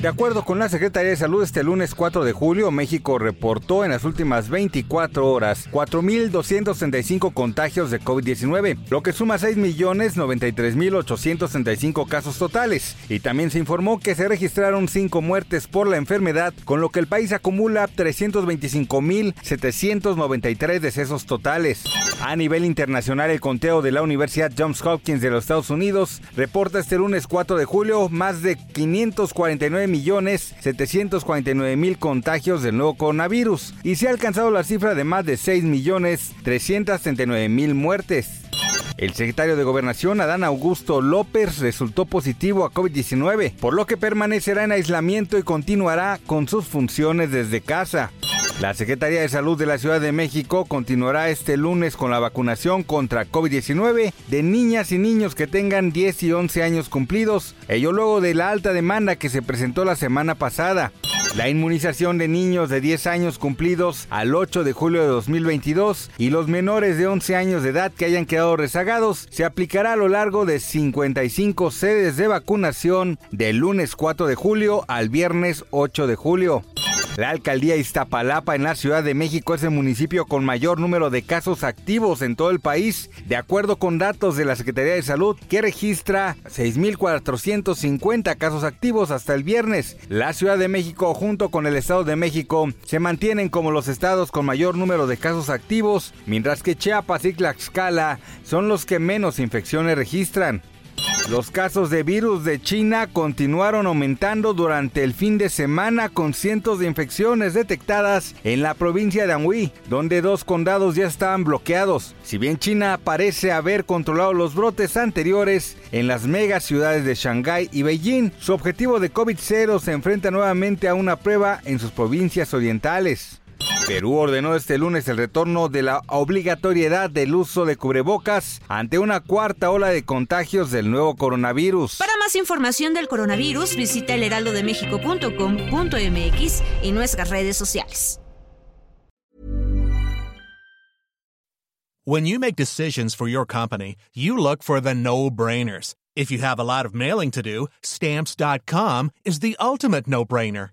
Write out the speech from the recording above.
De acuerdo con la Secretaría de Salud, este lunes 4 de julio, México reportó en las últimas 24 horas 4.235 contagios de COVID-19, lo que suma 6.093.865 casos totales. Y también se informó que se registraron 5 muertes por la enfermedad, con lo que el país acumula 325.793 decesos totales. A nivel internacional, el conteo de la Universidad Johns Hopkins de los Estados Unidos reporta este lunes 4 de julio más de 549 millones 749 mil contagios del nuevo coronavirus y se ha alcanzado la cifra de más de 6 millones 339 mil muertes. El secretario de Gobernación, Adán Augusto López, resultó positivo a COVID-19, por lo que permanecerá en aislamiento y continuará con sus funciones desde casa. La Secretaría de Salud de la Ciudad de México continuará este lunes con la vacunación contra COVID-19 de niñas y niños que tengan 10 y 11 años cumplidos, ello luego de la alta demanda que se presentó la semana pasada. La inmunización de niños de 10 años cumplidos al 8 de julio de 2022 y los menores de 11 años de edad que hayan quedado rezagados se aplicará a lo largo de 55 sedes de vacunación del lunes 4 de julio al viernes 8 de julio. La alcaldía Iztapalapa en la Ciudad de México es el municipio con mayor número de casos activos en todo el país, de acuerdo con datos de la Secretaría de Salud, que registra 6.450 casos activos hasta el viernes. La Ciudad de México junto con el Estado de México se mantienen como los estados con mayor número de casos activos, mientras que Chiapas y Tlaxcala son los que menos infecciones registran. Los casos de virus de China continuaron aumentando durante el fin de semana con cientos de infecciones detectadas en la provincia de Anhui, donde dos condados ya estaban bloqueados. Si bien China parece haber controlado los brotes anteriores en las mega ciudades de Shanghái y Beijing, su objetivo de COVID-0 se enfrenta nuevamente a una prueba en sus provincias orientales. Perú ordenó este lunes el retorno de la obligatoriedad del uso de cubrebocas ante una cuarta ola de contagios del nuevo coronavirus. Para más información del coronavirus, visita elheraldodemexico.com.mx y nuestras redes sociales. When you make decisions for your company, you look for the no-brainers. If you have a lot of mailing to do, stamps.com is the ultimate no-brainer.